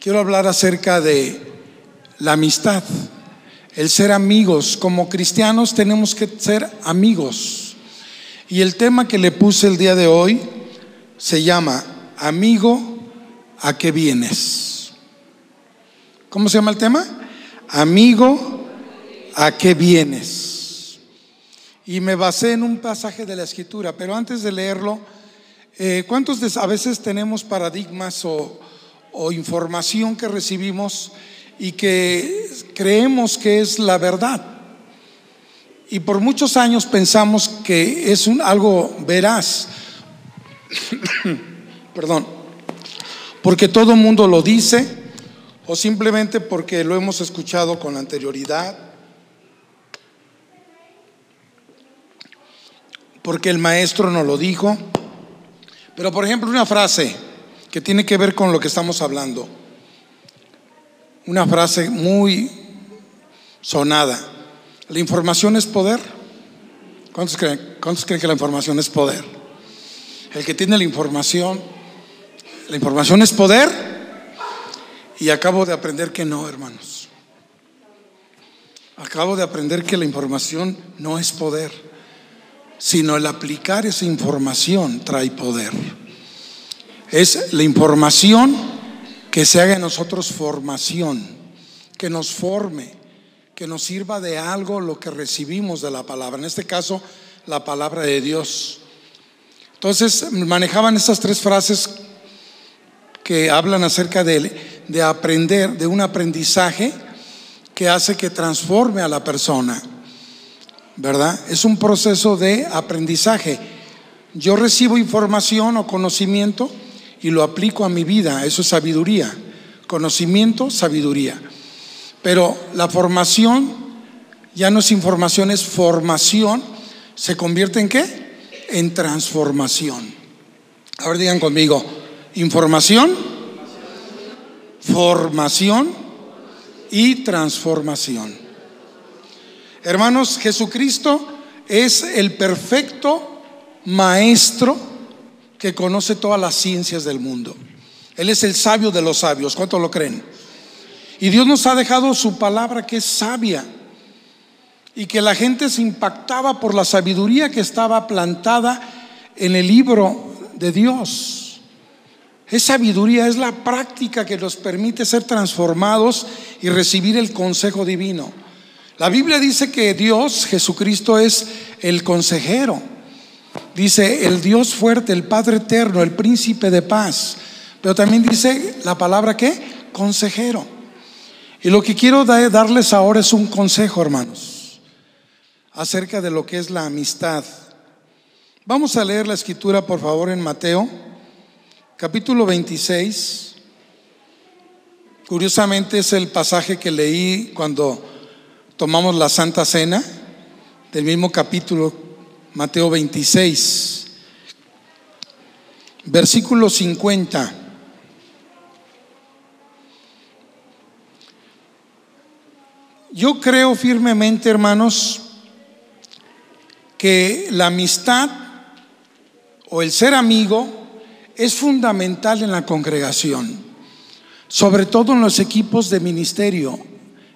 quiero hablar acerca de la amistad, el ser amigos. Como cristianos tenemos que ser amigos. Y el tema que le puse el día de hoy se llama Amigo, ¿a qué vienes? ¿Cómo se llama el tema? Amigo, ¿a qué vienes? Y me basé en un pasaje de la escritura, pero antes de leerlo, eh, ¿cuántos a veces tenemos paradigmas o, o información que recibimos y que creemos que es la verdad? Y por muchos años pensamos que es un, algo veraz. Perdón. Porque todo el mundo lo dice o simplemente porque lo hemos escuchado con anterioridad. Porque el maestro nos lo dijo. Pero por ejemplo, una frase que tiene que ver con lo que estamos hablando. Una frase muy sonada. ¿La información es poder? ¿Cuántos creen, ¿Cuántos creen que la información es poder? El que tiene la información, ¿la información es poder? Y acabo de aprender que no, hermanos. Acabo de aprender que la información no es poder, sino el aplicar esa información trae poder. Es la información que se haga en nosotros formación, que nos forme, que nos sirva de algo lo que recibimos de la palabra. En este caso, la palabra de Dios. Entonces manejaban estas tres frases que hablan acerca de, de aprender, de un aprendizaje que hace que transforme a la persona. ¿Verdad? Es un proceso de aprendizaje. Yo recibo información o conocimiento y lo aplico a mi vida. Eso es sabiduría. Conocimiento, sabiduría. Pero la formación ya no es información, es formación. ¿Se convierte en qué? En transformación. Ahora digan conmigo, información, formación y transformación. Hermanos, Jesucristo es el perfecto maestro que conoce todas las ciencias del mundo. Él es el sabio de los sabios. ¿Cuántos lo creen? Y Dios nos ha dejado su palabra que es sabia y que la gente se impactaba por la sabiduría que estaba plantada en el libro de Dios. Es sabiduría, es la práctica que nos permite ser transformados y recibir el consejo divino. La Biblia dice que Dios, Jesucristo, es el consejero. Dice el Dios fuerte, el Padre eterno, el príncipe de paz. Pero también dice la palabra que consejero. Y lo que quiero darles ahora es un consejo, hermanos, acerca de lo que es la amistad. Vamos a leer la escritura, por favor, en Mateo, capítulo 26. Curiosamente es el pasaje que leí cuando tomamos la Santa Cena, del mismo capítulo, Mateo 26, versículo 50. Yo creo firmemente, hermanos, que la amistad o el ser amigo es fundamental en la congregación, sobre todo en los equipos de ministerio,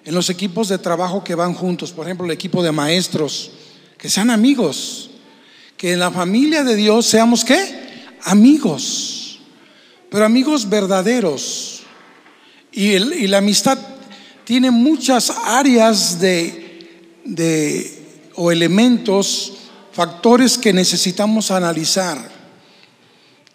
en los equipos de trabajo que van juntos, por ejemplo, el equipo de maestros, que sean amigos, que en la familia de Dios seamos qué? Amigos, pero amigos verdaderos. Y, el, y la amistad tiene muchas áreas de, de, o elementos, factores que necesitamos analizar.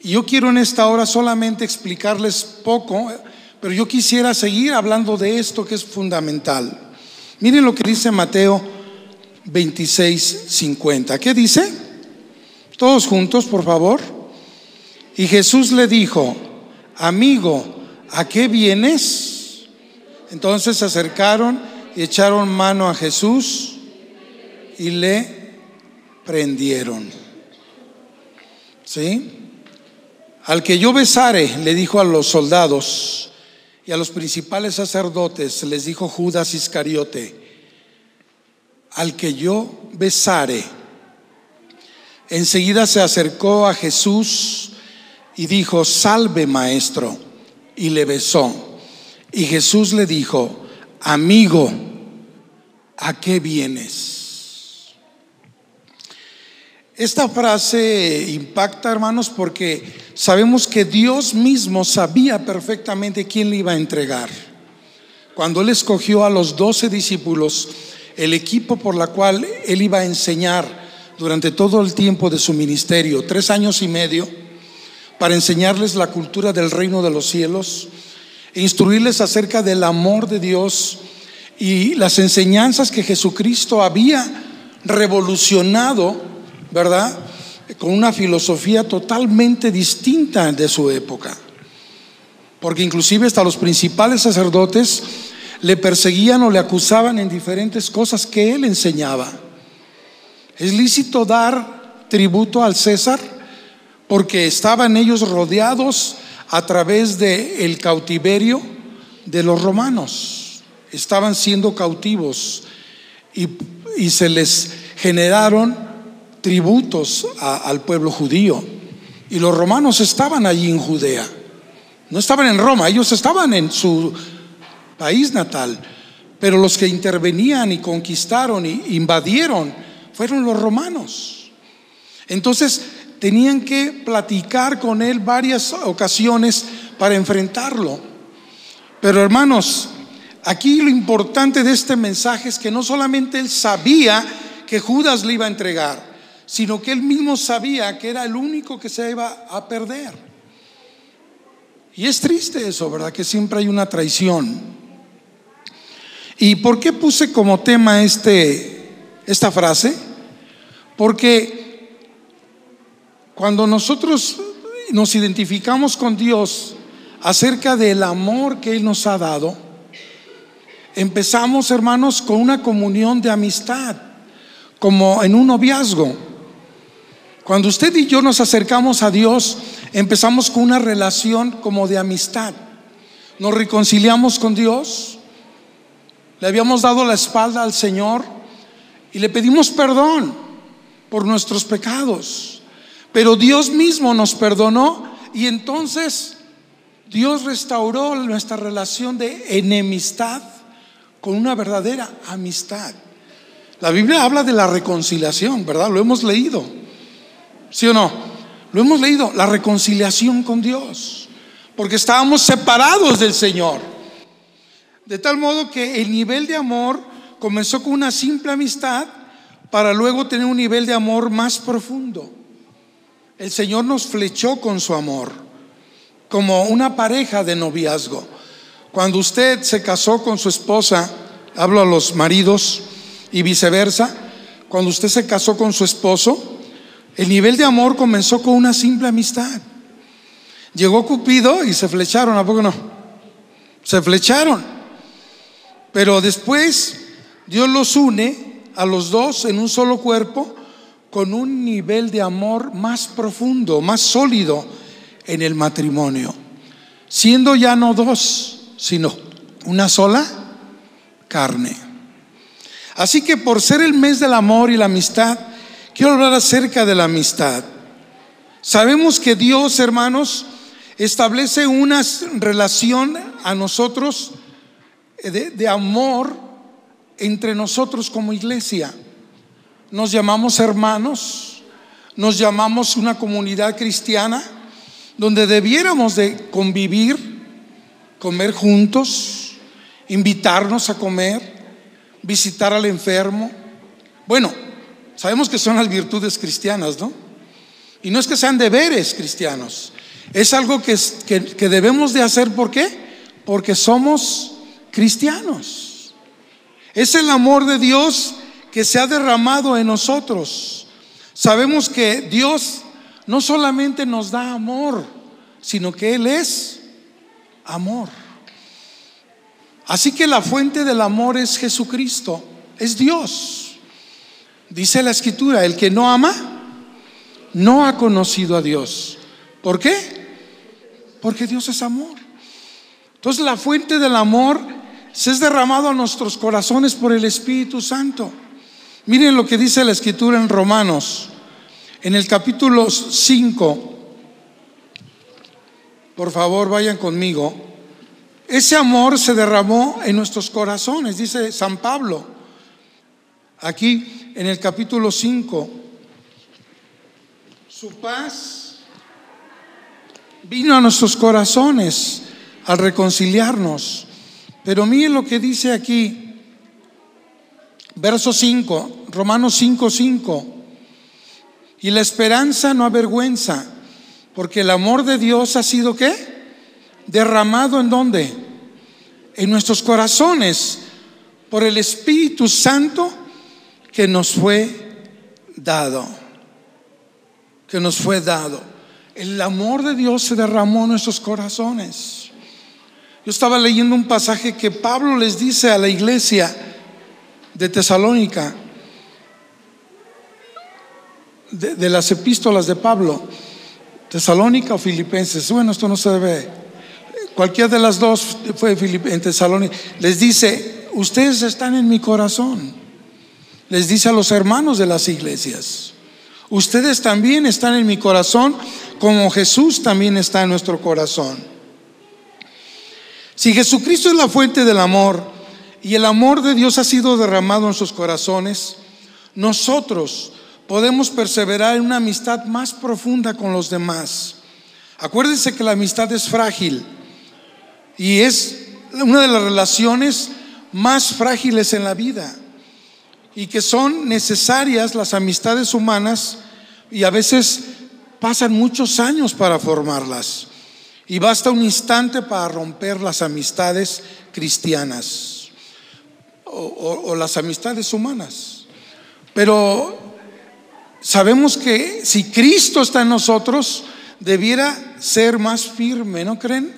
Y yo quiero en esta hora solamente explicarles poco, pero yo quisiera seguir hablando de esto que es fundamental. Miren lo que dice Mateo 26, 50. ¿Qué dice? Todos juntos, por favor. Y Jesús le dijo, amigo, ¿a qué vienes? Entonces se acercaron y echaron mano a Jesús y le prendieron. ¿Sí? Al que yo besare, le dijo a los soldados y a los principales sacerdotes, les dijo Judas Iscariote, al que yo besare. Enseguida se acercó a Jesús y dijo, salve maestro, y le besó. Y Jesús le dijo, amigo, ¿a qué vienes? Esta frase impacta, hermanos, porque sabemos que Dios mismo sabía perfectamente quién le iba a entregar. Cuando Él escogió a los doce discípulos, el equipo por la cual Él iba a enseñar durante todo el tiempo de su ministerio, tres años y medio, para enseñarles la cultura del reino de los cielos, e instruirles acerca del amor de Dios y las enseñanzas que Jesucristo había revolucionado, ¿verdad? Con una filosofía totalmente distinta de su época. Porque inclusive hasta los principales sacerdotes le perseguían o le acusaban en diferentes cosas que él enseñaba. Es lícito dar tributo al César porque estaban ellos rodeados a través del el cautiverio de los romanos. Estaban siendo cautivos y, y se les generaron tributos al pueblo judío. Y los romanos estaban allí en Judea. No estaban en Roma, ellos estaban en su país natal. Pero los que intervenían y conquistaron y invadieron fueron los romanos. Entonces, tenían que platicar con él varias ocasiones para enfrentarlo. Pero hermanos, aquí lo importante de este mensaje es que no solamente él sabía que Judas le iba a entregar, sino que él mismo sabía que era el único que se iba a perder. Y es triste eso, ¿verdad? Que siempre hay una traición. ¿Y por qué puse como tema este, esta frase? Porque cuando nosotros nos identificamos con Dios acerca del amor que Él nos ha dado, empezamos, hermanos, con una comunión de amistad, como en un noviazgo. Cuando usted y yo nos acercamos a Dios, empezamos con una relación como de amistad. Nos reconciliamos con Dios, le habíamos dado la espalda al Señor y le pedimos perdón por nuestros pecados. Pero Dios mismo nos perdonó y entonces Dios restauró nuestra relación de enemistad con una verdadera amistad. La Biblia habla de la reconciliación, ¿verdad? Lo hemos leído. ¿Sí o no? Lo hemos leído, la reconciliación con Dios. Porque estábamos separados del Señor. De tal modo que el nivel de amor comenzó con una simple amistad para luego tener un nivel de amor más profundo. El Señor nos flechó con su amor, como una pareja de noviazgo. Cuando usted se casó con su esposa, hablo a los maridos y viceversa, cuando usted se casó con su esposo, el nivel de amor comenzó con una simple amistad. Llegó Cupido y se flecharon, ¿a poco no? Se flecharon. Pero después Dios los une a los dos en un solo cuerpo con un nivel de amor más profundo, más sólido en el matrimonio, siendo ya no dos, sino una sola carne. Así que por ser el mes del amor y la amistad, quiero hablar acerca de la amistad. Sabemos que Dios, hermanos, establece una relación a nosotros de, de amor entre nosotros como iglesia nos llamamos hermanos, nos llamamos una comunidad cristiana donde debiéramos de convivir, comer juntos, invitarnos a comer, visitar al enfermo. Bueno, sabemos que son las virtudes cristianas, ¿no? Y no es que sean deberes cristianos, es algo que, que debemos de hacer, ¿por qué? Porque somos cristianos. Es el amor de Dios que se ha derramado en nosotros. Sabemos que Dios no solamente nos da amor, sino que Él es amor. Así que la fuente del amor es Jesucristo, es Dios. Dice la escritura, el que no ama, no ha conocido a Dios. ¿Por qué? Porque Dios es amor. Entonces la fuente del amor se es derramado a nuestros corazones por el Espíritu Santo. Miren lo que dice la escritura en Romanos, en el capítulo 5. Por favor, vayan conmigo. ese amor se derramó en nuestros corazones, dice San Pablo, aquí en el capítulo 5. Su paz vino a nuestros corazones al reconciliarnos. Pero miren lo que dice aquí, verso 5, Romanos 5, 5. Y la esperanza no avergüenza, porque el amor de Dios ha sido qué? Derramado en dónde? En nuestros corazones por el Espíritu Santo que nos fue dado. Que nos fue dado. El amor de Dios se derramó en nuestros corazones. Yo estaba leyendo un pasaje que Pablo les dice a la iglesia de Tesalónica de, las epístolas de Pablo, Tesalónica o Filipenses. Bueno, esto no se debe. Cualquiera de las dos fue en Tesalónica. Les dice, ustedes están en mi corazón. Les dice a los hermanos de las iglesias, ustedes también están en mi corazón como Jesús también está en nuestro corazón. Si Jesucristo es la fuente del amor y el amor de Dios ha sido derramado en sus corazones, nosotros podemos perseverar en una amistad más profunda con los demás. Acuérdense que la amistad es frágil y es una de las relaciones más frágiles en la vida y que son necesarias las amistades humanas y a veces pasan muchos años para formarlas y basta un instante para romper las amistades cristianas o, las amistades humanas. Pero sabemos que si Cristo está en nosotros, debiera ser más firme, ¿no creen?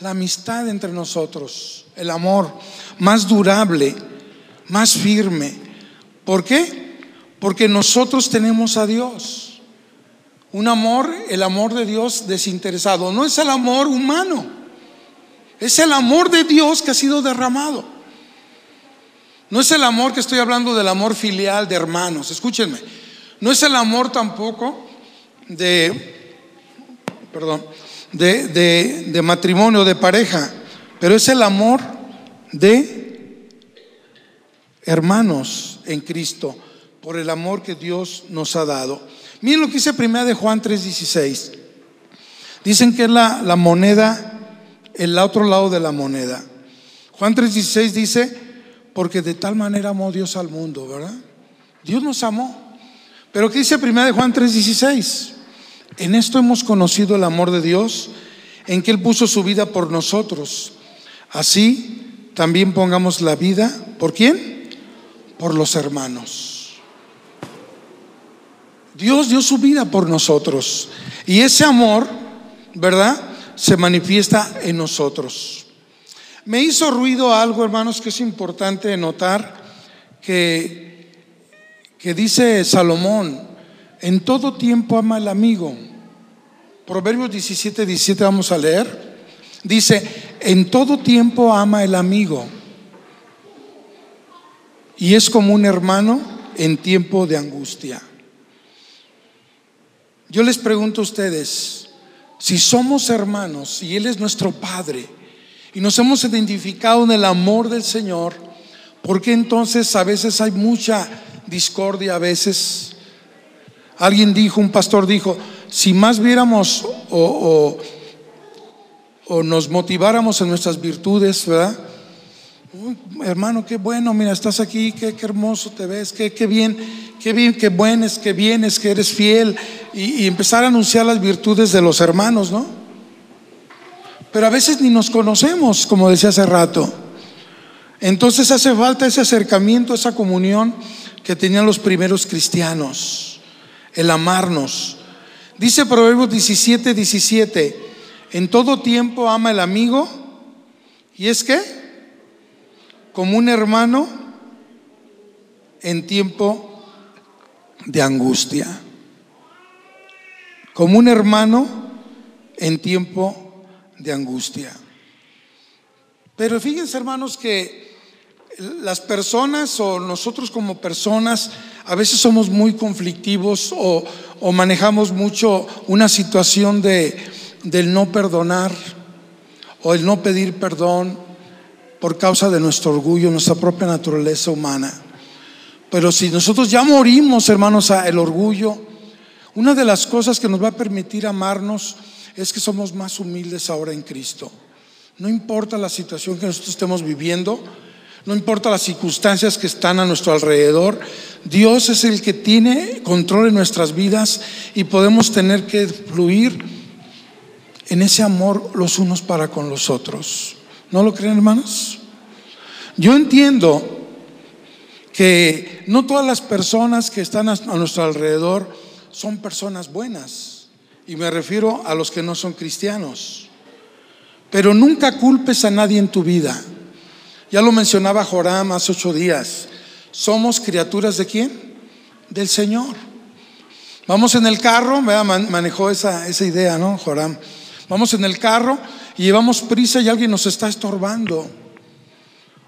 La amistad entre nosotros, el amor más durable, más firme. ¿Por qué? Porque nosotros tenemos a Dios. Un amor, el amor de Dios desinteresado. No es el amor humano, es el amor de Dios que ha sido derramado. No es el amor que estoy hablando del amor filial de hermanos. Escúchenme. No es el amor tampoco de, perdón, de, de matrimonio, de pareja, pero es el amor de hermanos en Cristo, por el amor que Dios nos ha dado. Miren lo que dice primera de Juan 3:16. Dicen que es la, la moneda, el otro lado de la moneda. Juan 3:16 dice, porque de tal manera amó Dios al mundo, ¿verdad? Dios nos amó. Pero ¿qué dice 1 de Juan 3:16? En esto hemos conocido el amor de Dios, en que Él puso su vida por nosotros. Así también pongamos la vida, ¿por quién? Por los hermanos. Dios dio su vida por nosotros. Y ese amor, ¿verdad? Se manifiesta en nosotros. Me hizo ruido algo, hermanos, que es importante notar, que que dice Salomón, en todo tiempo ama al amigo. Proverbios 17, 17 vamos a leer. Dice, en todo tiempo ama el amigo. Y es como un hermano en tiempo de angustia. Yo les pregunto a ustedes, si somos hermanos y Él es nuestro Padre y nos hemos identificado en el amor del Señor, ¿por qué entonces a veces hay mucha discordia a veces. Alguien dijo, un pastor dijo, si más viéramos o, o, nos motiváramos en nuestras virtudes, ¿verdad? hermano, qué bueno, mira, estás aquí, qué, hermoso te ves, qué, qué, bien, qué bien, qué buenas, qué vienes, que eres fiel, y, y empezar a anunciar las virtudes de los hermanos, ¿no? Pero a veces ni nos conocemos, como decía hace rato. Entonces hace falta ese acercamiento, esa comunión que tenían los primeros cristianos, el amarnos. Dice Proverbios 17, 17, en todo tiempo ama el amigo, y es que, como un hermano en tiempo de angustia, como un hermano en tiempo de angustia. Pero fíjense hermanos que las personas o nosotros como personas a veces somos muy conflictivos o, manejamos mucho una situación de, del no perdonar o el no pedir perdón por causa de nuestro orgullo, nuestra propia naturaleza humana. Pero si nosotros ya morimos, hermanos, a el orgullo, una de las cosas que nos va a permitir amarnos es que somos más humildes ahora en Cristo. No importa la situación que nosotros estemos viviendo, no importa las circunstancias que están a nuestro alrededor, Dios es el que tiene control en nuestras vidas y podemos tener que fluir en ese amor los unos para con los otros. ¿No lo creen, hermanos? Yo entiendo que no todas las personas que están a nuestro alrededor son personas buenas, y me refiero a los que no son cristianos. Pero nunca culpes a nadie en tu vida. Ya lo mencionaba Joram hace ocho días. Somos criaturas de quién? Del Señor. Vamos en el carro, manejó esa, esa idea, ¿no, Joram? Vamos en el carro y llevamos prisa y alguien nos está estorbando.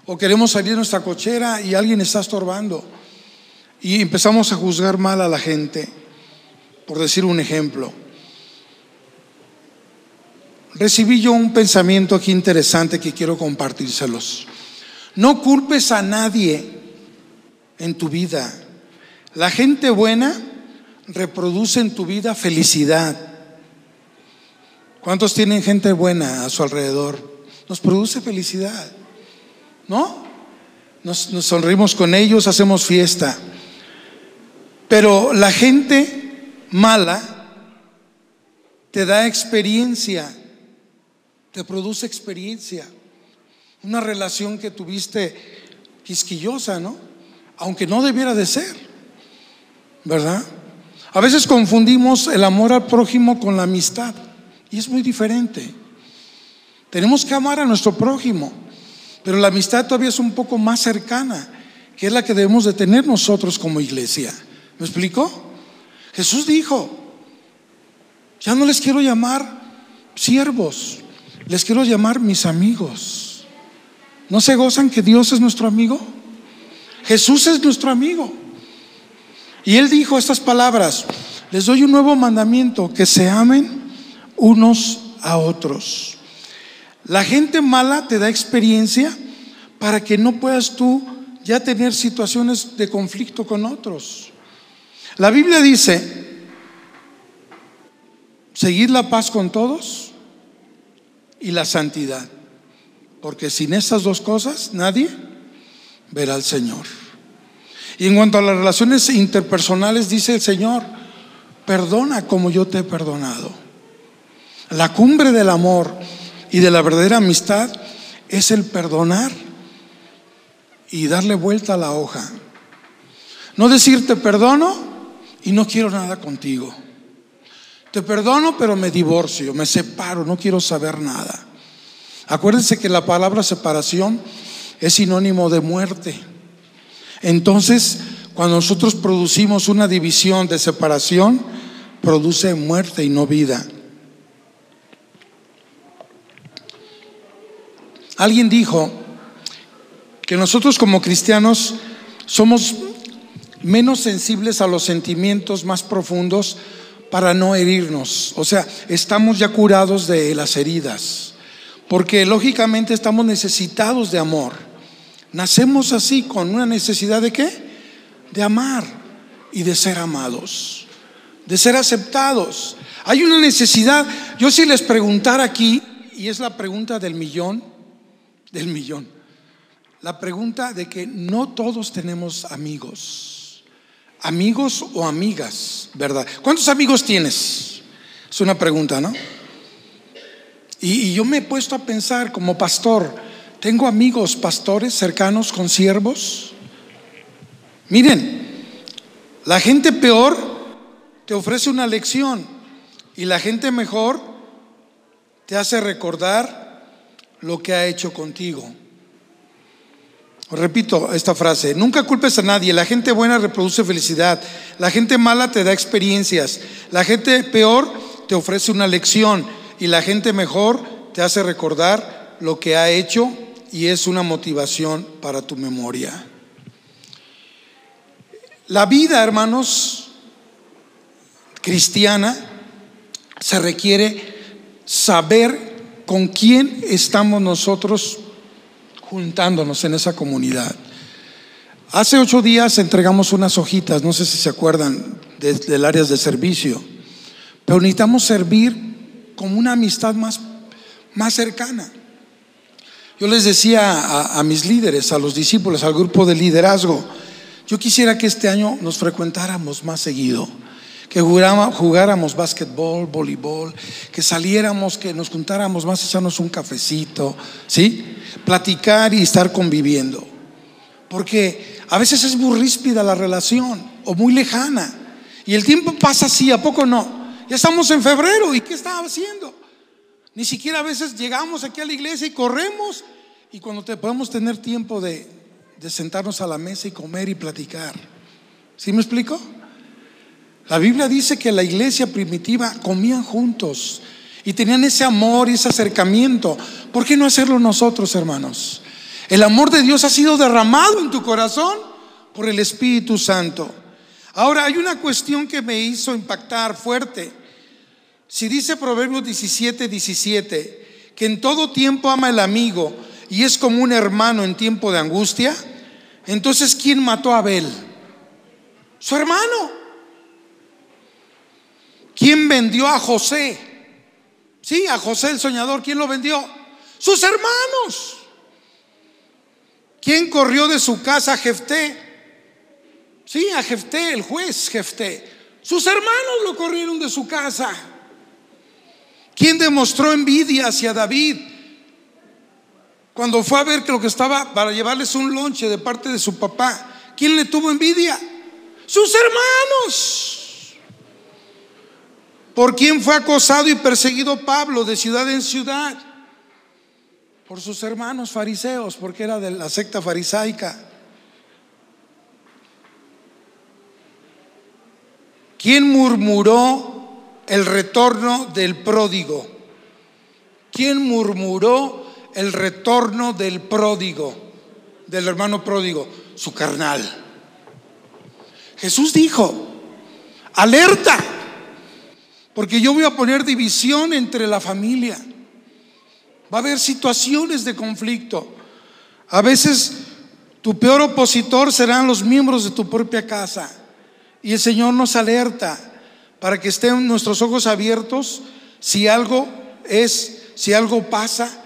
O queremos salir de nuestra cochera y alguien está estorbando. Y empezamos a juzgar mal a la gente, por decir un ejemplo. Recibí yo un pensamiento aquí interesante que quiero compartírselos. No culpes a nadie en tu vida. La gente buena reproduce en tu vida felicidad. ¿Cuántos tienen gente buena a su alrededor? Nos produce felicidad. ¿No? Nos, sonrimos con ellos, hacemos fiesta. Pero la gente mala te da experiencia, te produce experiencia. Una relación que tuviste quisquillosa, ¿no? Aunque no debiera de ser, ¿verdad? A veces confundimos el amor al prójimo con la amistad y es muy diferente. Tenemos que amar a nuestro prójimo, pero la amistad todavía es un poco más cercana, que es la que debemos de tener nosotros como iglesia. ¿Me explico? Jesús dijo, ya no les quiero llamar siervos, les quiero llamar mis amigos. ¿No se gozan que Dios es nuestro amigo? Jesús es nuestro amigo. Y él dijo estas palabras, les doy un nuevo mandamiento, que se amen unos a otros. La gente mala te da experiencia para que no puedas tú ya tener situaciones de conflicto con otros. La Biblia dice, seguir la paz con todos y la santidad, porque sin estas dos cosas nadie verá al Señor. Y en cuanto a las relaciones interpersonales, dice el Señor, perdona como yo te he perdonado. La cumbre del amor y de la verdadera amistad es el perdonar y darle vuelta a la hoja. No decirte perdono y no quiero nada contigo. Te perdono, pero me divorcio, me separo, no quiero saber nada. Acuérdense que la palabra separación es sinónimo de muerte. Entonces, cuando nosotros producimos una división de separación, produce muerte y no vida. Alguien dijo que nosotros como cristianos somos menos sensibles a los sentimientos más profundos para no herirnos. O sea, estamos ya curados de las heridas, porque lógicamente estamos necesitados de amor. Nacemos así con una necesidad de qué? De amar y de ser amados, de ser aceptados. Hay una necesidad, yo si les preguntara aquí, y es la pregunta del millón, del millón. La pregunta de que no todos tenemos amigos. Amigos o amigas, ¿verdad? ¿Cuántos amigos tienes? Es una pregunta, ¿no? Y, yo me he puesto a pensar como pastor, ¿tengo amigos pastores cercanos con siervos? Miren, la gente peor te ofrece una lección y la gente mejor te hace recordar lo que ha hecho contigo. Repito esta frase, nunca culpes a nadie, la gente buena reproduce felicidad, la gente mala te da experiencias, la gente peor te ofrece una lección y la gente mejor te hace recordar lo que ha hecho y es una motivación para tu memoria. La vida, hermanos, cristiana, se requiere saber con quién estamos nosotros juntándonos en esa comunidad. Hace ocho días entregamos unas hojitas, no sé si se acuerdan, del área de servicio, pero necesitamos servir como una amistad más, más cercana. Yo les decía a, a mis líderes, a los discípulos, al grupo de liderazgo, yo quisiera que este año nos frecuentáramos más seguido que jugáramos básquetbol, voleibol, que saliéramos, que nos juntáramos más, echarnos un cafecito, ¿sí? Platicar y estar conviviendo. Porque a veces es muy ríspida la relación o muy lejana. Y el tiempo pasa así, ¿a poco no? Ya estamos en febrero y ¿qué estaba haciendo? Ni siquiera a veces llegamos aquí a la iglesia y corremos y cuando te podemos tener tiempo de, de sentarnos a la mesa y comer y platicar. ¿Sí me explico? La Biblia dice que la iglesia primitiva comían juntos y tenían ese amor y ese acercamiento. ¿Por qué no hacerlo nosotros, hermanos? El amor de Dios ha sido derramado en tu corazón por el Espíritu Santo. Ahora, hay una cuestión que me hizo impactar fuerte. Si dice Proverbios 17, 17, que en todo tiempo ama el amigo y es como un hermano en tiempo de angustia, entonces ¿quién mató a Abel? Su hermano. ¿Quién vendió a José? Sí, a José el soñador. ¿Quién lo vendió? Sus hermanos. ¿Quién corrió de su casa a Jefté? Sí, a Jefté, el juez Jefté. Sus hermanos lo corrieron de su casa. ¿Quién demostró envidia hacia David? Cuando fue a ver que lo que estaba para llevarles un lonche de parte de su papá, ¿quién le tuvo envidia? Sus hermanos. ¿Por quién fue acosado y perseguido Pablo de ciudad en ciudad? Por sus hermanos fariseos, porque era de la secta farisaica. ¿Quién murmuró el retorno del pródigo? ¿Quién murmuró el retorno del pródigo, del hermano pródigo? Su carnal. Jesús dijo, alerta, porque yo voy a poner división entre la familia. Va a haber situaciones de conflicto. A veces tu peor opositor serán los miembros de tu propia casa. Y el Señor nos alerta para que estén nuestros ojos abiertos si algo es, si algo pasa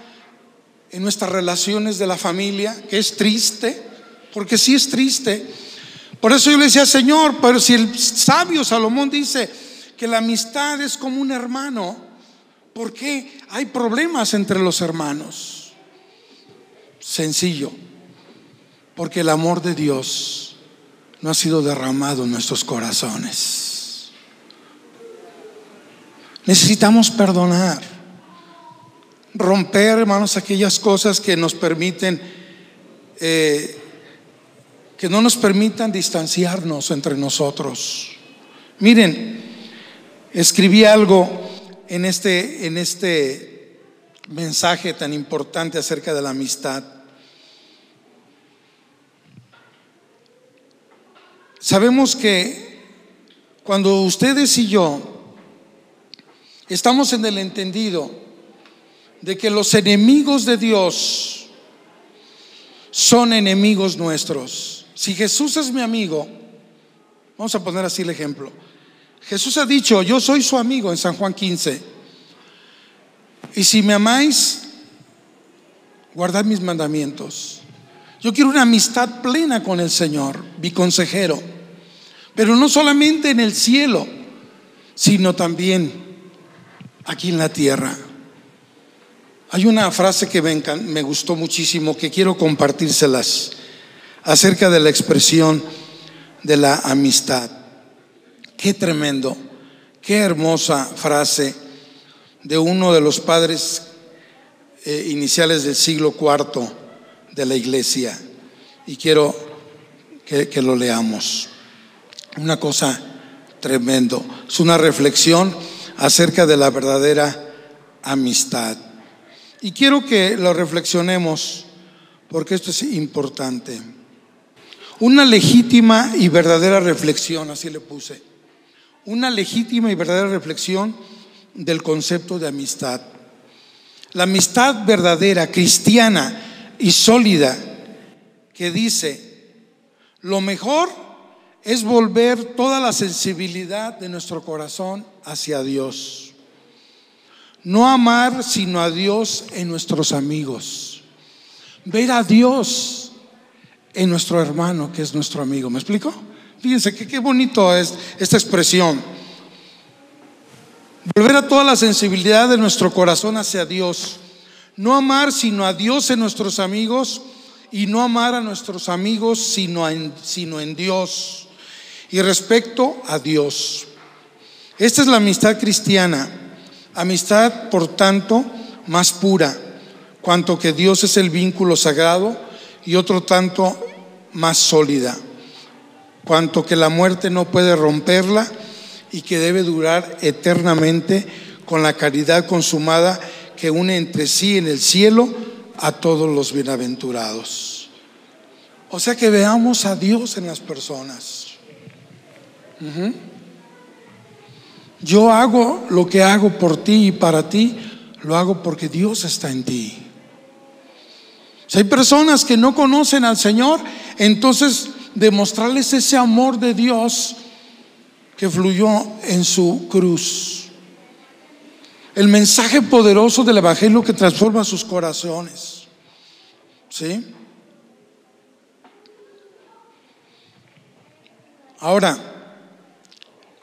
en nuestras relaciones de la familia, que es triste, porque sí es triste. Por eso yo le decía, Señor, pero si el sabio Salomón dice, que la amistad es como un hermano, porque hay problemas entre los hermanos. Sencillo, porque el amor de Dios no ha sido derramado en nuestros corazones. Necesitamos perdonar, romper, hermanos, aquellas cosas que nos permiten, eh, que no nos permitan distanciarnos entre nosotros. Miren, escribí algo en este, en este mensaje tan importante acerca de la amistad. Sabemos que cuando ustedes y yo estamos en el entendido de que los enemigos de Dios son enemigos nuestros. Si Jesús es mi amigo, vamos a poner así el ejemplo. Jesús ha dicho, yo soy su amigo en San Juan 15. Y si me amáis, guardad mis mandamientos. Yo quiero una amistad plena con el Señor, mi consejero. Pero no solamente en el cielo, sino también aquí en la tierra. Hay una frase que me, gustó muchísimo que quiero compartírselas acerca de la expresión de la amistad. Qué tremendo, qué hermosa frase de uno de los padres eh, iniciales del siglo IV de la iglesia. Y quiero que, que lo leamos. Una cosa tremendo. Es una reflexión acerca de la verdadera amistad. Y quiero que lo reflexionemos porque esto es importante. Una legítima y verdadera reflexión, así le puse una legítima y verdadera reflexión del concepto de amistad. La amistad verdadera, cristiana y sólida, que dice, lo mejor es volver toda la sensibilidad de nuestro corazón hacia Dios. No amar sino a Dios en nuestros amigos. Ver a Dios en nuestro hermano que es nuestro amigo. ¿Me explico? Fíjense que qué bonito es esta expresión. Volver a toda la sensibilidad de nuestro corazón hacia Dios. No amar sino a Dios en nuestros amigos y no amar a nuestros amigos sino en, sino en Dios. Y respecto a Dios. Esta es la amistad cristiana. Amistad, por tanto, más pura, cuanto que Dios es el vínculo sagrado y otro tanto más sólida, cuanto que la muerte no puede romperla y que debe durar eternamente con la caridad consumada que une entre sí en el cielo a todos los bienaventurados. O sea que veamos a Dios en las personas. Yo hago lo que hago por ti y para ti, lo hago porque Dios está en ti. Si hay personas que no conocen al Señor, entonces demostrarles ese amor de Dios que fluyó en su cruz. El mensaje poderoso del Evangelio que transforma sus corazones. ¿Sí? Ahora,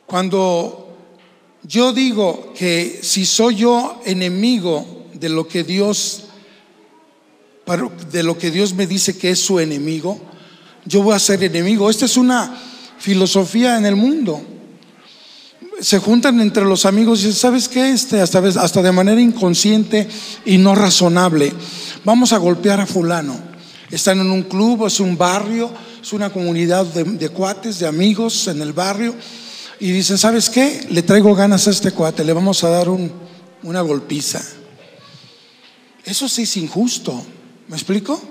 cuando yo digo que si soy yo enemigo de lo que Dios de lo que Dios me dice que es su enemigo, yo voy a ser enemigo. Esta es una filosofía en el mundo. Se juntan entre los amigos y dicen, ¿sabes qué? Este, hasta, de manera inconsciente y no razonable. Vamos a golpear a fulano. Están en un club, es un barrio, es una comunidad de, de cuates, de amigos en el barrio y dicen, ¿sabes qué? Le traigo ganas a este cuate, le vamos a dar una golpiza. Eso sí es injusto, ¿me explico?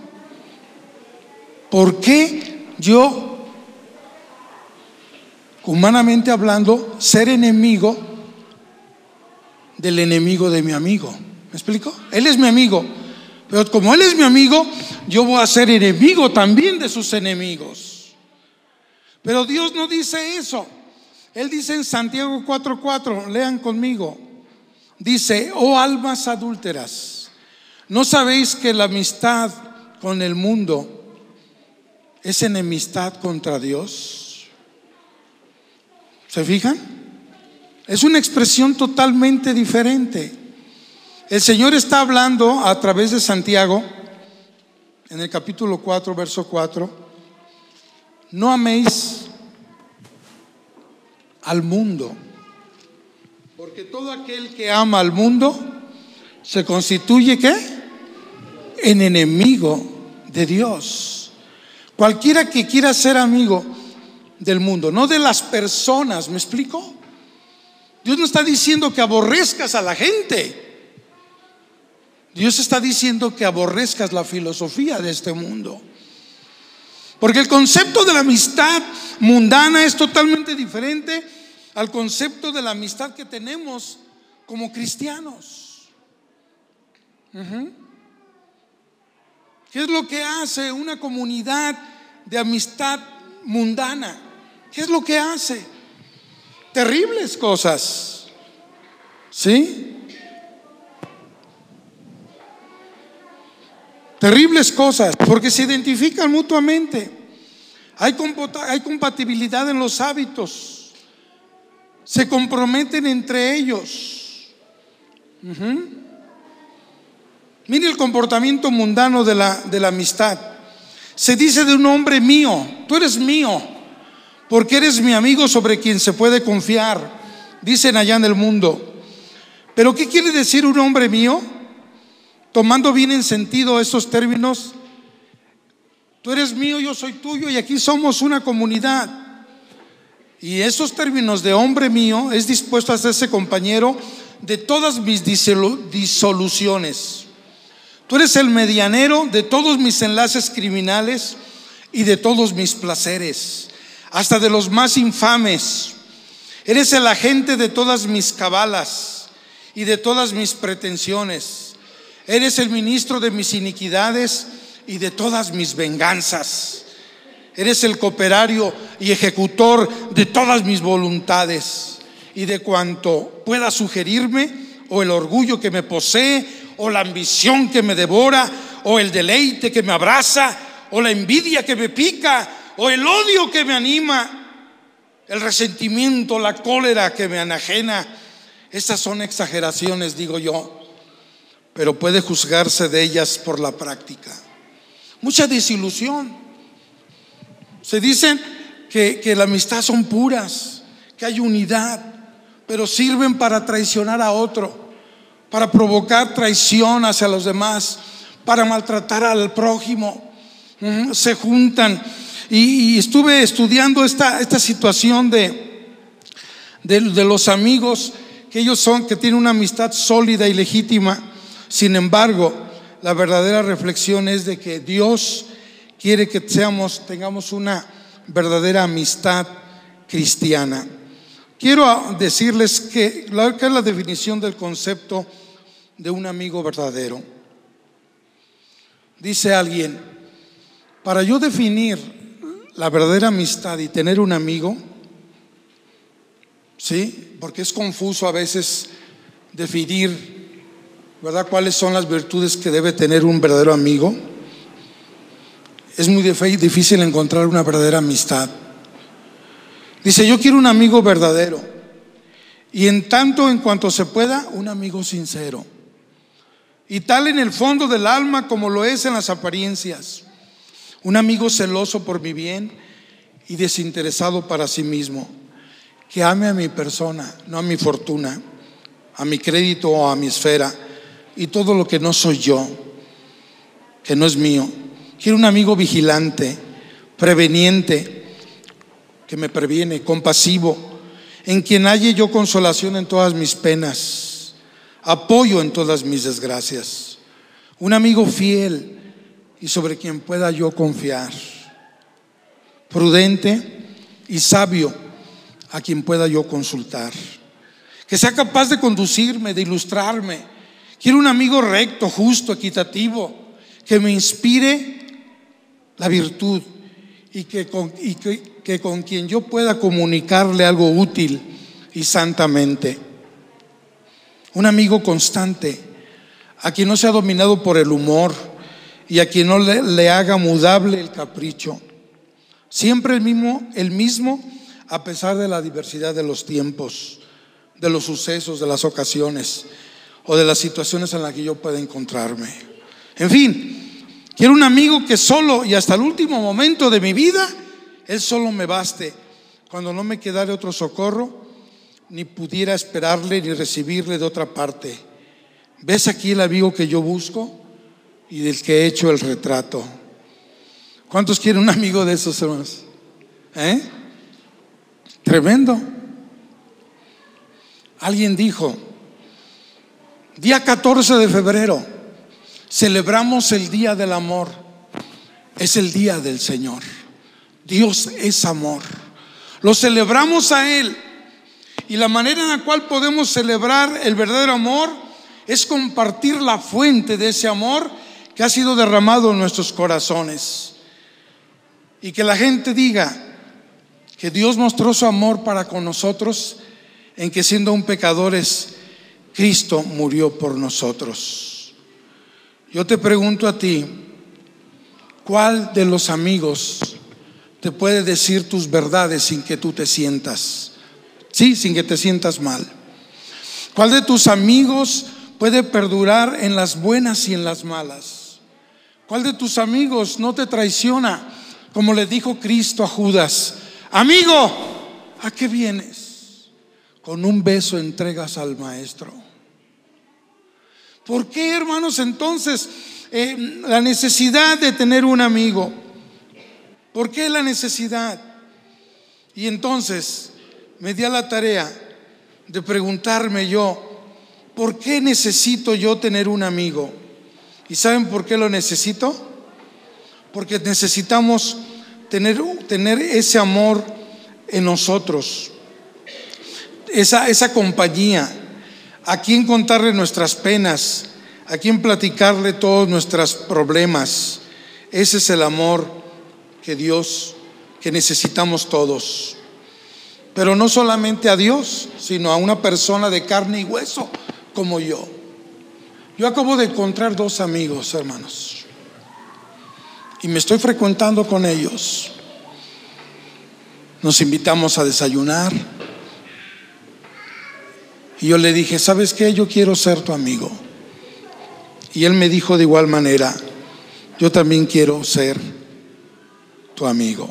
¿Por qué yo, humanamente hablando, ser enemigo del enemigo de mi amigo? ¿Me explico? Él es mi amigo, pero como él es mi amigo, yo voy a ser enemigo también de sus enemigos. Pero Dios no dice eso. Él dice en Santiago 4:4, lean conmigo, dice, oh almas adúlteras, ¿no sabéis que la amistad con el mundo es enemistad contra Dios? ¿Se fijan? Es una expresión totalmente diferente. El Señor está hablando a través de Santiago, en el capítulo 4, verso 4, no améis al mundo. Porque todo aquel que ama al mundo se constituye ¿qué? En enemigo de Dios. Cualquiera que quiera ser amigo del mundo, no de las personas, ¿me explico? Dios no está diciendo que aborrezcas a la gente. Dios está diciendo que aborrezcas la filosofía de este mundo. Porque el concepto de la amistad mundana es totalmente diferente al concepto de la amistad que tenemos como cristianos. ¿Qué es lo que hace una comunidad de amistad mundana? ¿Qué es lo que hace? Terribles cosas. ¿Sí? Terribles cosas, porque se identifican mutuamente. Hay, hay compatibilidad en los hábitos se comprometen entre ellos. Mire el comportamiento mundano de la, de la amistad. Se dice de un hombre mío, tú eres mío, porque eres mi amigo sobre quien se puede confiar, dicen allá en el mundo. Pero ¿qué quiere decir un hombre mío? Tomando bien en sentido esos términos, tú eres mío, yo soy tuyo y aquí somos una comunidad. Y esos términos de hombre mío es dispuesto a hacerse compañero de todas mis disoluciones. Tú eres el medianero de todos mis enlaces criminales y de todos mis placeres, hasta de los más infames. Eres el agente de todas mis cabalas y de todas mis pretensiones. Eres el ministro de mis iniquidades y de todas mis venganzas. Eres el cooperario y ejecutor de todas mis voluntades y de cuanto pueda sugerirme o el orgullo que me posee o la ambición que me devora o el deleite que me abraza o la envidia que me pica o el odio que me anima, el resentimiento, la cólera que me anajena. Estas son exageraciones, digo yo, pero puede juzgarse de ellas por la práctica. Mucha desilusión. Se dicen que, que la amistad son puras, que hay unidad, pero sirven para traicionar a otro, para provocar traición hacia los demás, para maltratar al prójimo. Se juntan. Y, estuve estudiando esta, esta situación de, de, los amigos, que ellos son, que tienen una amistad sólida y legítima. Sin embargo, la verdadera reflexión es de que Dios quiere que seamos, tengamos una verdadera amistad cristiana. Quiero decirles que, que es la definición del concepto de un amigo verdadero. Dice alguien, para yo definir la verdadera amistad y tener un amigo, ¿sí? Porque es confuso a veces definir ¿verdad? ¿Cuáles son las virtudes que debe tener un verdadero amigo? Es muy difícil encontrar una verdadera amistad. Dice, yo quiero un amigo verdadero y en tanto en cuanto se pueda, un amigo sincero. Y tal en el fondo del alma como lo es en las apariencias. Un amigo celoso por mi bien y desinteresado para sí mismo, que ame a mi persona, no a mi fortuna, a mi crédito o a mi esfera y todo lo que no soy yo, que no es mío. Quiero un amigo vigilante, preveniente, que me previene, compasivo, en quien halle yo consolación en todas mis penas, apoyo en todas mis desgracias. Un amigo fiel y sobre quien pueda yo confiar. Prudente y sabio a quien pueda yo consultar. Que sea capaz de conducirme, de ilustrarme Quiero un amigo recto, justo, equitativo, que me inspire la virtud y, que con, con quien yo pueda comunicarle algo útil y santamente. Un amigo constante, a quien no sea dominado por el humor y a quien no le, haga mudable el capricho. Siempre el mismo, el mismo a pesar de la diversidad de los tiempos, de los sucesos, de las ocasiones o de las situaciones en las que yo pueda encontrarme. En fin, quiero un amigo que solo y hasta el último momento de mi vida, él solo me baste. Cuando no me quedare otro socorro, ni pudiera esperarle ni recibirle de otra parte. ¿Ves aquí el amigo que yo busco y del que he hecho el retrato? ¿Cuántos quieren un amigo de esos hermanos? ¿Eh? Tremendo. Alguien dijo, Día 14 de febrero, celebramos el Día del Amor. Es el Día del Señor. Dios es amor. Lo celebramos a Él. Y la manera en la cual podemos celebrar el verdadero amor es compartir la fuente de ese amor que ha sido derramado en nuestros corazones. Y que la gente diga que Dios mostró su amor para con nosotros en que siendo un pecadores Cristo murió por nosotros. Yo te pregunto a ti, ¿cuál de los amigos te puede decir tus verdades sin que tú te sientas? Sí, sin que te sientas mal. ¿Cuál de tus amigos puede perdurar en las buenas y en las malas? ¿Cuál de tus amigos no te traiciona como le dijo Cristo a Judas? Amigo, ¿a qué vienes? Con un beso entregas al maestro. ¿Por qué, hermanos, entonces eh, la necesidad de tener un amigo? ¿Por qué la necesidad? Y entonces me di a la tarea de preguntarme yo, ¿por qué necesito yo tener un amigo? ¿Y saben por qué lo necesito? Porque necesitamos tener, tener ese amor en nosotros, esa, esa compañía a quién contarle nuestras penas, a quien platicarle todos nuestros problemas. Ese es el amor que Dios, que necesitamos todos. Pero no solamente a Dios, sino a una persona de carne y hueso como yo. Yo acabo de encontrar dos amigos, hermanos, y me estoy frecuentando con ellos. Nos invitamos a desayunar. Y yo le dije, ¿sabes qué? Yo quiero ser tu amigo. Y él me dijo de igual manera, yo también quiero ser tu amigo.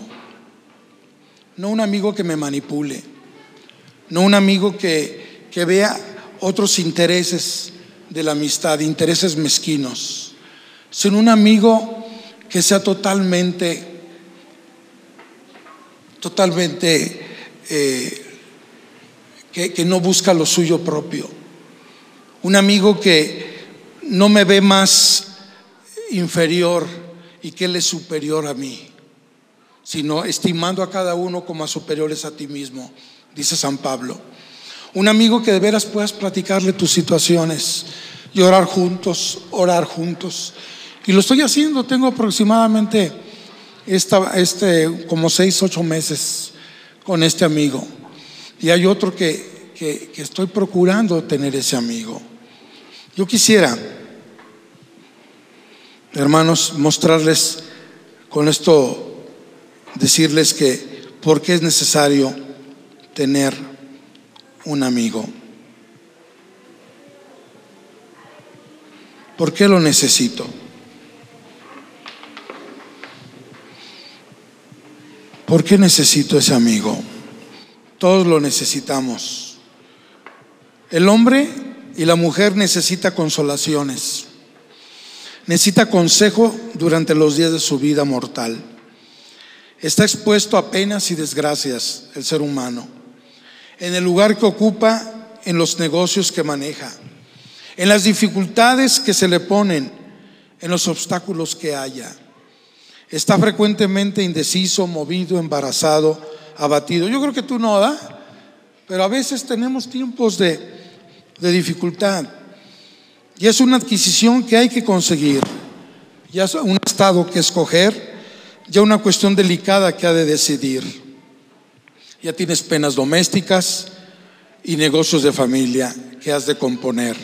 No un amigo que me manipule, no un amigo que, que vea otros intereses de la amistad, intereses mezquinos, sino un amigo que sea totalmente, totalmente, eh, que, que no busca lo suyo propio. Un amigo que no me ve más inferior y que Él es superior a mí, sino estimando a cada uno como a superiores a ti mismo, dice San Pablo. Un amigo que de veras puedas platicarle tus situaciones y orar juntos, orar juntos. Y lo estoy haciendo, tengo aproximadamente esta, este, como seis, ocho meses con este amigo. Y hay otro que, que, que estoy procurando tener ese amigo. Yo quisiera, hermanos, mostrarles con esto, decirles que por qué es necesario tener un amigo. ¿Por qué lo necesito? ¿Por qué necesito ese amigo? Todos lo necesitamos. El hombre y la mujer necesita consolaciones. Necesita consejo durante los días de su vida mortal. Está expuesto a penas y desgracias el ser humano en el lugar que ocupa, en los negocios que maneja, en las dificultades que se le ponen, en los obstáculos que haya. Está frecuentemente indeciso, movido, embarazado, abatido. Yo creo que tú no, ¿da? Pero a veces tenemos tiempos de, de dificultad. Y es una adquisición que hay que conseguir. Ya es un estado que escoger, ya una cuestión delicada que ha de decidir ya tienes penas domésticas y negocios de familia que has de componer.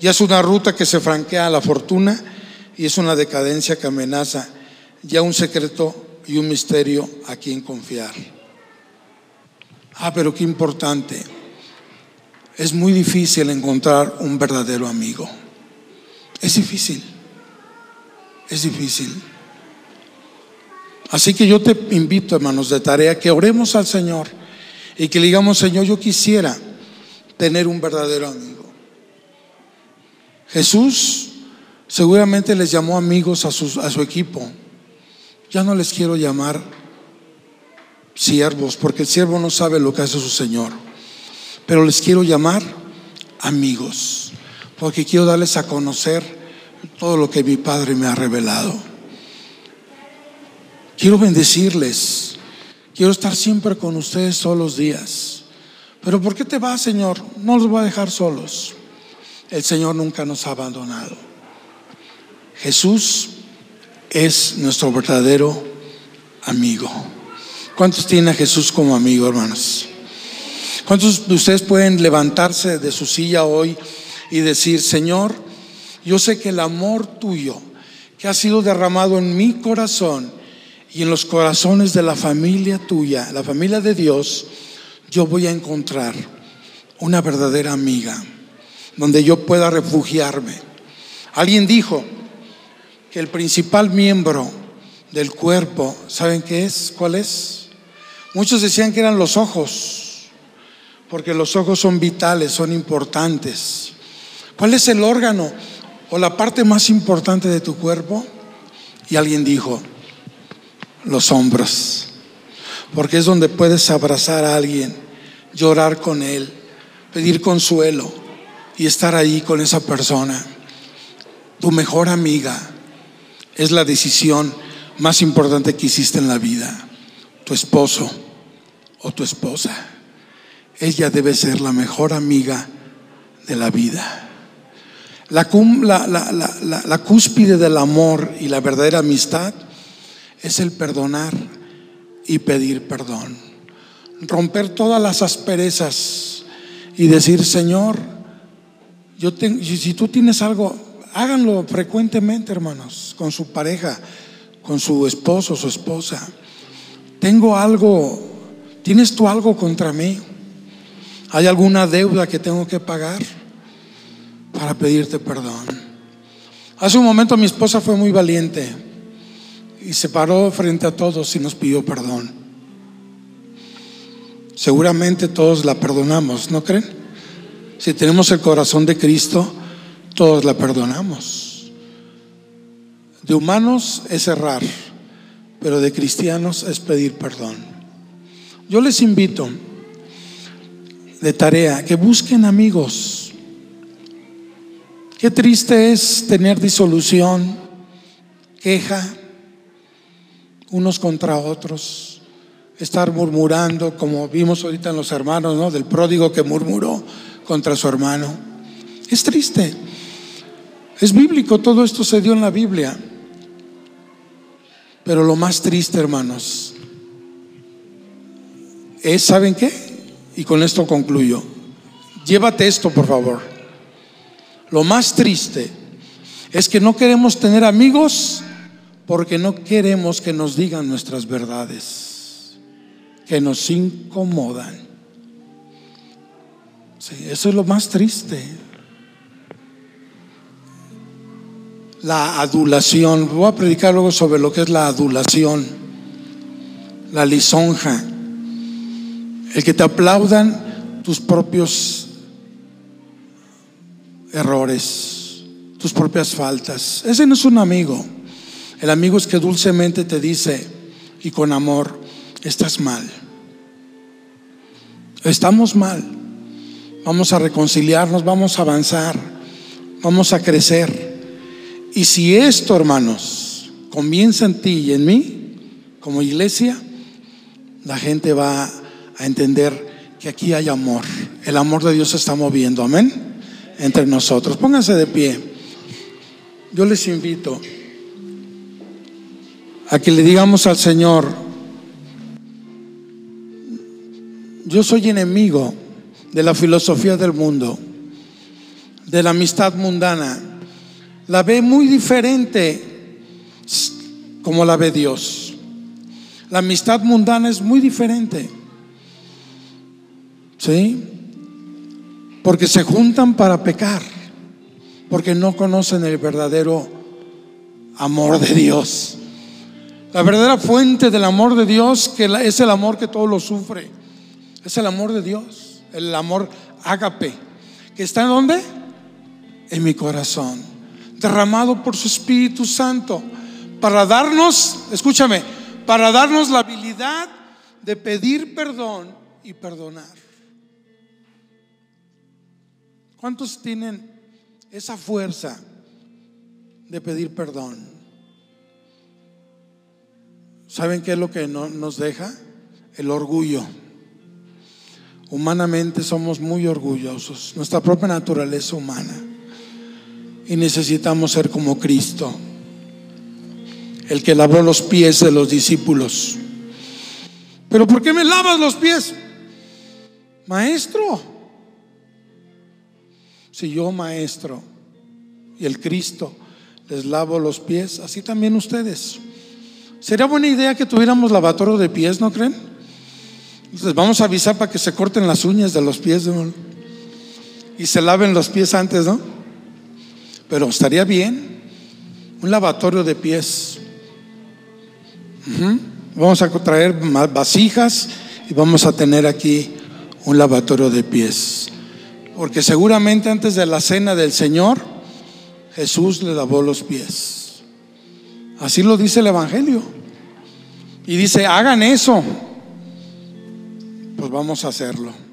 Ya es una ruta que se franquea a la fortuna y es una decadencia que amenaza ya un secreto y un misterio a quien confiar. Ah, pero qué importante. Es muy difícil encontrar un verdadero amigo. Es difícil. Es difícil. Así que yo te invito, hermanos, de tarea, que oremos al Señor y que le digamos, Señor, yo quisiera tener un verdadero amigo. Jesús seguramente les llamó amigos a, a su equipo. Ya no les quiero llamar siervos, porque el siervo no sabe lo que hace su Señor. Pero les quiero llamar amigos, porque quiero darles a conocer todo lo que mi Padre me ha revelado. Quiero bendecirles. Quiero estar siempre con ustedes todos los días. Pero ¿por qué te vas, Señor? No los voy a dejar solos. El Señor nunca nos ha abandonado. Jesús es nuestro verdadero amigo. ¿Cuántos tienen a Jesús como amigo, hermanos? ¿Cuántos de ustedes pueden levantarse de su silla hoy y decir, Señor, yo sé que el amor tuyo que ha sido derramado en mi corazón y en los corazones de la familia tuya, la familia de Dios, yo voy a encontrar una verdadera amiga donde yo pueda refugiarme. Alguien dijo que el principal miembro del cuerpo, ¿saben qué es? ¿Cuál es? Muchos decían que eran los ojos, porque los ojos son vitales, son importantes. ¿Cuál es el órgano o la parte más importante de tu cuerpo? Y alguien dijo, los hombros, porque es donde puedes abrazar a alguien, llorar con él, pedir consuelo y estar ahí con esa persona. Tu mejor amiga es la decisión más importante que hiciste en la vida. Tu esposo o tu esposa. Ella debe ser la mejor amiga de la vida. La, la, cúspide del amor y la verdadera amistad es el perdonar y pedir perdón. Romper todas las asperezas y decir, Señor, yo si tú tienes algo, háganlo frecuentemente, hermanos, con su pareja, con su esposo, su esposa. Tengo algo, ¿tienes tú algo contra mí? ¿Hay alguna deuda que tengo que pagar para pedirte perdón? Hace un momento mi esposa fue muy valiente y se paró frente a todos y nos pidió perdón. Seguramente todos la perdonamos, ¿no creen? Si tenemos el corazón de Cristo, todos la perdonamos. De humanos es errar, pero de cristianos es pedir perdón. Yo les invito de tarea que busquen amigos. Qué triste es tener disolución, queja, unos contra otros, estar murmurando, como vimos ahorita en los hermanos, ¿no? Del pródigo que murmuró contra su hermano. Es triste. Es bíblico, todo esto se dio en la Biblia. Pero lo más triste, hermanos, es, ¿saben qué? Y con esto concluyo. Llévate esto, por favor. Lo más triste es que no queremos tener amigos porque no queremos que nos digan nuestras verdades, que nos incomodan. eso es lo más triste. La adulación. Voy a predicar luego sobre lo que es la adulación, la lisonja. El que te aplaudan tus propios errores, tus propias faltas. Ese no es un amigo. El amigo es que dulcemente te dice y con amor, estás mal. Estamos mal. Vamos a reconciliarnos, vamos a avanzar, vamos a crecer. Y si esto, hermanos, comienza en ti y en mí, como iglesia, la gente va a entender que aquí hay amor. El amor de Dios se está moviendo, amén, entre nosotros. Pónganse de pie. Yo les invito que le digamos al Señor, yo soy enemigo de la filosofía del mundo, de la amistad mundana. La ve muy diferente como la ve Dios. La amistad mundana es muy diferente. ¿Sí? Porque se juntan para pecar, porque no conocen el verdadero amor de Dios. La verdadera fuente del amor de Dios, que es el amor que todo lo sufre, es el amor de Dios, el amor ágape, que está en dónde? En mi corazón, derramado por su Espíritu Santo, para darnos, escúchame, para darnos la habilidad de pedir perdón y perdonar. ¿Cuántos tienen esa fuerza de pedir perdón? ¿Saben qué es lo que no, nos deja? El orgullo. Humanamente somos muy orgullosos, nuestra propia naturaleza humana. Y necesitamos ser como Cristo, el que lavó los pies de los discípulos. Pero ¿por qué me lavas los pies? Maestro. Si yo, maestro, y el Cristo les lavo los pies, así también ustedes. Sería buena idea que tuviéramos lavatorio de pies, ¿no creen? Entonces vamos a avisar para que se corten las uñas de los pies y se laven los pies antes, ¿no? Pero estaría bien un lavatorio de pies. Vamos a traer vasijas y vamos a tener aquí un lavatorio de pies. Porque seguramente antes de la cena del Señor, Jesús le lavó los pies. Así lo dice el Evangelio. Y dice, hagan eso. Pues vamos a hacerlo.